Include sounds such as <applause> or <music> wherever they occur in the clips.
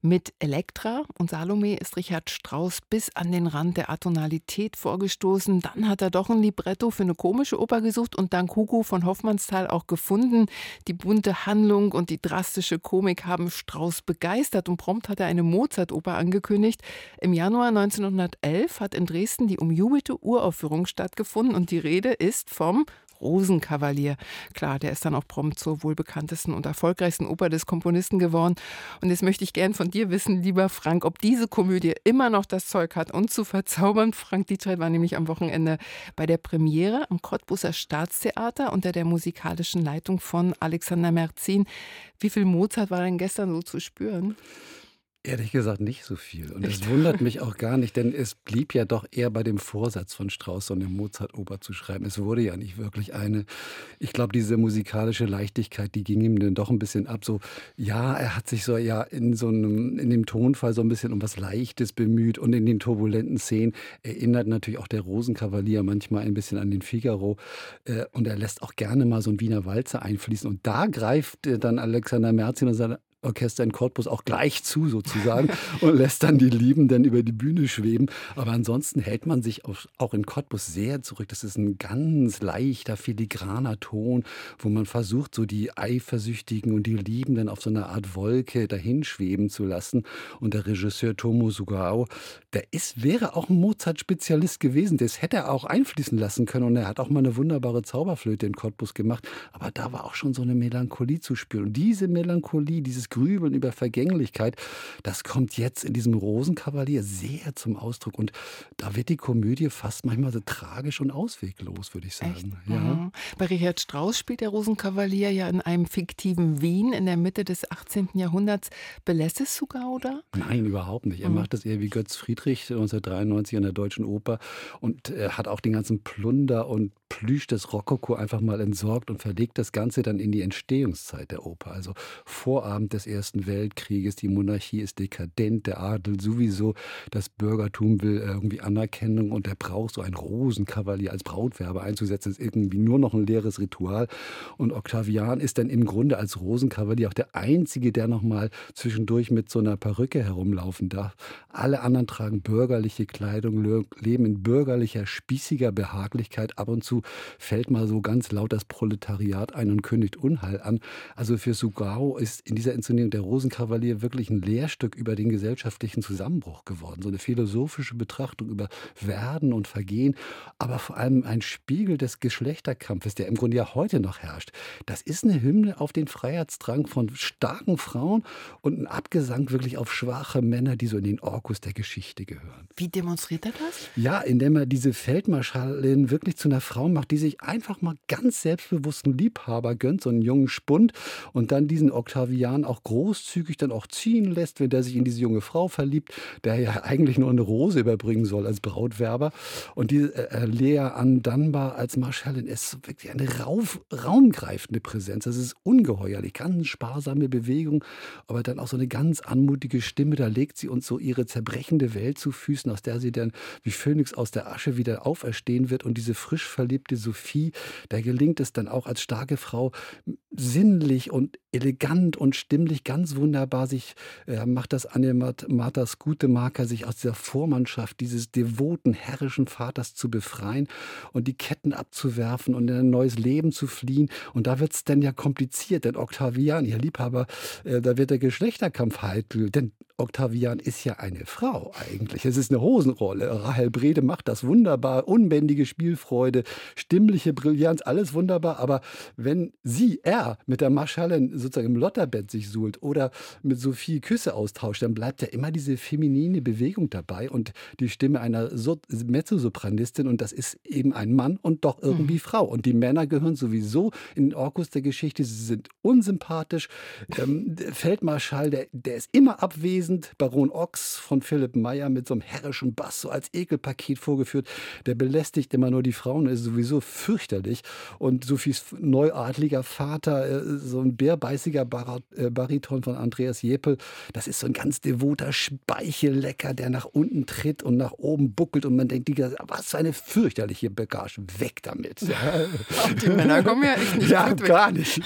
Mit Elektra und Salome ist Richard Strauss bis an den Rand der Atonalität vorgestoßen. Dann hat er doch ein Libretto für eine komische Oper gesucht und dank Hugo von Hoffmannsthal auch gefunden. Die bunte Handlung und die drastische Komik haben Strauss begeistert und prompt hat er eine Mozart-Oper angekündigt. Im Januar 1911 hat in Dresden die umjubelte Uraufführung stattgefunden und die Rede ist vom Rosenkavalier. Klar, der ist dann auch prompt zur wohlbekanntesten und erfolgreichsten Oper des Komponisten geworden. Und jetzt möchte ich gern von dir wissen, lieber Frank, ob diese Komödie immer noch das Zeug hat, uns zu verzaubern. Frank Dietrich war nämlich am Wochenende bei der Premiere am Cottbuser Staatstheater unter der musikalischen Leitung von Alexander Merzin. Wie viel Mozart war denn gestern so zu spüren? Ehrlich gesagt nicht so viel. Und das wundert mich auch gar nicht, denn es blieb ja doch eher bei dem Vorsatz von Strauss, so eine Mozart-Oper zu schreiben. Es wurde ja nicht wirklich eine. Ich glaube, diese musikalische Leichtigkeit, die ging ihm dann doch ein bisschen ab. So, ja, er hat sich so ja in so einem, in dem Tonfall so ein bisschen um was Leichtes bemüht und in den turbulenten Szenen erinnert natürlich auch der Rosenkavalier manchmal ein bisschen an den Figaro. Äh, und er lässt auch gerne mal so ein Wiener Walzer einfließen. Und da greift dann Alexander Merzin und sagt, Orchester in Cottbus auch gleich zu sozusagen <laughs> und lässt dann die Liebenden über die Bühne schweben. Aber ansonsten hält man sich auch in Cottbus sehr zurück. Das ist ein ganz leichter, filigraner Ton, wo man versucht, so die Eifersüchtigen und die Liebenden auf so einer Art Wolke dahinschweben zu lassen. Und der Regisseur Tomo Sugao, der ist, wäre auch ein Mozart-Spezialist gewesen. Das hätte er auch einfließen lassen können. Und er hat auch mal eine wunderbare Zauberflöte in Cottbus gemacht. Aber da war auch schon so eine Melancholie zu spüren. Und diese Melancholie, dieses Grübeln über Vergänglichkeit, das kommt jetzt in diesem Rosenkavalier sehr zum Ausdruck. Und da wird die Komödie fast manchmal so tragisch und ausweglos, würde ich sagen. Echt? Ja. Mhm. Bei Richard Strauss spielt der Rosenkavalier ja in einem fiktiven Wien in der Mitte des 18. Jahrhunderts. Belässt es Sugauda? Nein, überhaupt nicht. Er mhm. macht das eher wie Götz Friedrich 1993 an der Deutschen Oper und er hat auch den ganzen Plunder und Plüsch des Rokoko einfach mal entsorgt und verlegt das Ganze dann in die Entstehungszeit der Oper. Also Vorabend des Ersten Weltkrieges, die Monarchie ist dekadent, der Adel sowieso, das Bürgertum will irgendwie Anerkennung und er braucht so ein Rosenkavalier als Brautwerbe einzusetzen, das ist irgendwie nur noch ein leeres Ritual. Und Octavian ist dann im Grunde als Rosenkavalier auch der Einzige, der noch mal zwischendurch mit so einer Perücke herumlaufen darf. Alle anderen tragen bürgerliche Kleidung, leben in bürgerlicher, spießiger Behaglichkeit. Ab und zu fällt mal so ganz laut das Proletariat ein und kündigt Unheil an. Also für Sugao ist in dieser Inszenierung der Rosenkavalier wirklich ein Lehrstück über den gesellschaftlichen Zusammenbruch geworden. So eine philosophische Betrachtung über Werden und Vergehen, aber vor allem ein Spiegel des Geschlechterkampfes, der im Grunde ja heute noch herrscht. Das ist eine Hymne auf den Freiheitsdrang von starken Frauen und ein Abgesang wirklich auf schwache Männer, die so in den Orkus der Geschichte gehören. Wie demonstriert er das? Ja, indem er diese Feldmarschallin wirklich zu einer Frau macht, die sich einfach mal ganz selbstbewussten Liebhaber gönnt, so einen jungen Spund und dann diesen Octavian auch großzügig dann auch ziehen lässt, wenn der sich in diese junge Frau verliebt, der ja eigentlich nur eine Rose überbringen soll als Brautwerber. Und diese äh, äh Lea Ann Dunbar als Marschallin ist wirklich eine rauf, raumgreifende Präsenz. Das ist ungeheuerlich, ganz sparsame Bewegung, aber dann auch so eine ganz anmutige Stimme. Da legt sie uns so ihre zerbrechende Welt zu Füßen, aus der sie dann wie Phönix aus der Asche wieder auferstehen wird. Und diese frisch verliebte Sophie, da gelingt es dann auch als starke Frau sinnlich und elegant und stimmlich ganz wunderbar sich, äh, macht das Animatas gute Marker, sich aus dieser Vormannschaft dieses devoten, herrischen Vaters zu befreien und die Ketten abzuwerfen und in ein neues Leben zu fliehen. Und da wird es dann ja kompliziert, denn Octavian, ihr Liebhaber, äh, da wird der Geschlechterkampf heikel, denn Octavian ist ja eine Frau eigentlich. Es ist eine Hosenrolle. Rahel Brede macht das wunderbar, unbändige Spielfreude, stimmliche Brillanz, alles wunderbar. Aber wenn sie, er, mit der Marschallin sozusagen im Lotterbett sich suhlt oder mit Sophie Küsse austauscht, dann bleibt ja immer diese feminine Bewegung dabei und die Stimme einer so Mezzosopranistin und das ist eben ein Mann und doch irgendwie mhm. Frau. Und die Männer gehören sowieso in den Orkus der Geschichte, sie sind unsympathisch. Ähm, Feldmarschall, der, der ist immer abwesend. Baron Ochs von Philipp Meyer mit so einem herrischen Bass, so als Ekelpaket vorgeführt, der belästigt immer nur die Frauen, ist sowieso fürchterlich. Und Sophies neuadliger Vater, äh, so ein bärbeißiger äh, Bariton von Andreas Jepel, das ist so ein ganz devoter Speichellecker, der nach unten tritt und nach oben buckelt und man denkt, was für eine fürchterliche Bagage, weg damit. Ja. die Männer kommen ja echt nicht Ja, gar nicht.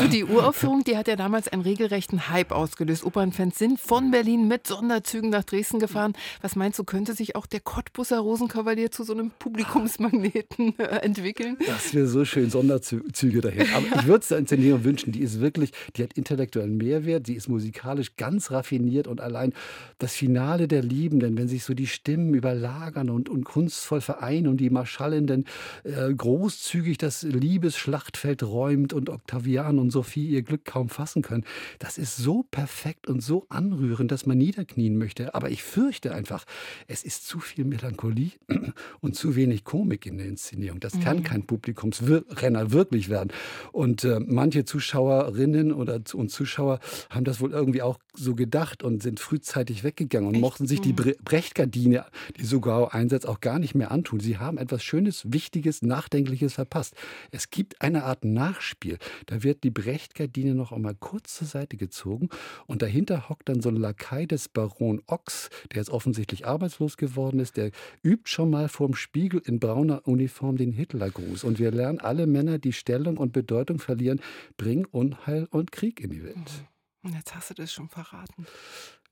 du, die Uraufführung, die hat ja damals einen regelrechten Hype ausgelöst. Opernfans sind voll von Berlin mit Sonderzügen nach Dresden gefahren. Was meinst du, könnte sich auch der Cottbusser Rosenkavalier zu so einem Publikumsmagneten äh, entwickeln? Das wäre so schön, Sonderzüge dahin. Aber ich würde es der Inszenierung wünschen, die ist wirklich, die hat intellektuellen Mehrwert, die ist musikalisch ganz raffiniert und allein das Finale der Liebenden, wenn sich so die Stimmen überlagern und, und kunstvoll vereinen und die Marschallenden äh, großzügig das Liebesschlachtfeld räumt und Octavian und Sophie ihr Glück kaum fassen können. Das ist so perfekt und so anrührend, dass man niederknien möchte. Aber ich fürchte einfach, es ist zu viel Melancholie <clears throat> und zu wenig Komik in der Inszenierung. Das kann mhm. kein Publikumsrenner wirklich werden. Und äh, manche Zuschauerinnen oder und Zuschauer haben das wohl irgendwie auch so gedacht und sind frühzeitig weggegangen und Echt? mochten sich die mhm. Brechtgardine, die sogar einsetzt, auch gar nicht mehr antun. Sie haben etwas Schönes, Wichtiges, Nachdenkliches verpasst. Es gibt eine Art Nachspiel. Da wird die Brechtgardine noch einmal kurz zur Seite gezogen und dahinter hockt dann so ein Lakai des Baron Ochs, der jetzt offensichtlich arbeitslos geworden ist. Der übt schon mal vorm Spiegel in brauner Uniform den Hitlergruß. Und wir lernen, alle Männer, die Stellung und Bedeutung verlieren, bringen Unheil und Krieg in die Welt. Mhm. Jetzt hast du das schon verraten.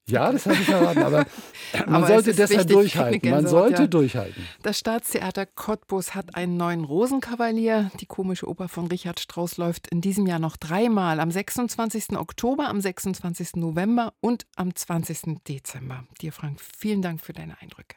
Ja, das habe ich verraten, aber <laughs> man aber sollte deshalb wichtig, durchhalten. Man sollte ja. durchhalten. Das Staatstheater Cottbus hat einen neuen Rosenkavalier. Die komische Oper von Richard Strauss läuft in diesem Jahr noch dreimal. Am 26. Oktober, am 26. November und am 20. Dezember. Dir, Frank, vielen Dank für deine Eindrücke.